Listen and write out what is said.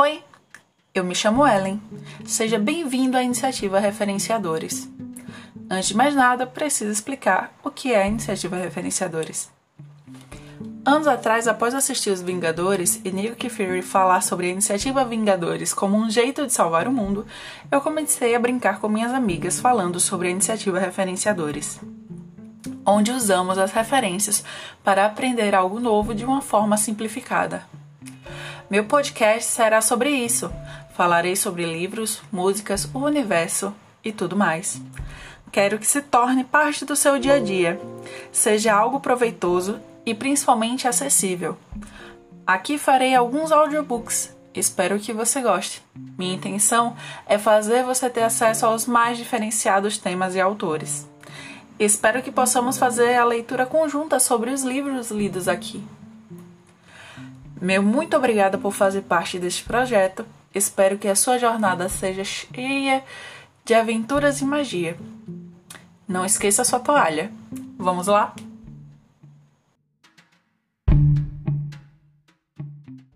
Oi, eu me chamo Ellen. Seja bem-vindo à iniciativa Referenciadores. Antes de mais nada, preciso explicar o que é a iniciativa Referenciadores. Anos atrás, após assistir Os Vingadores e Nick Fury falar sobre a iniciativa Vingadores como um jeito de salvar o mundo, eu comecei a brincar com minhas amigas falando sobre a iniciativa Referenciadores, onde usamos as referências para aprender algo novo de uma forma simplificada. Meu podcast será sobre isso. Falarei sobre livros, músicas, o universo e tudo mais. Quero que se torne parte do seu dia a dia, seja algo proveitoso e principalmente acessível. Aqui farei alguns audiobooks. Espero que você goste. Minha intenção é fazer você ter acesso aos mais diferenciados temas e autores. Espero que possamos fazer a leitura conjunta sobre os livros lidos aqui. Meu muito obrigada por fazer parte deste projeto. Espero que a sua jornada seja cheia de aventuras e magia. Não esqueça sua toalha. Vamos lá?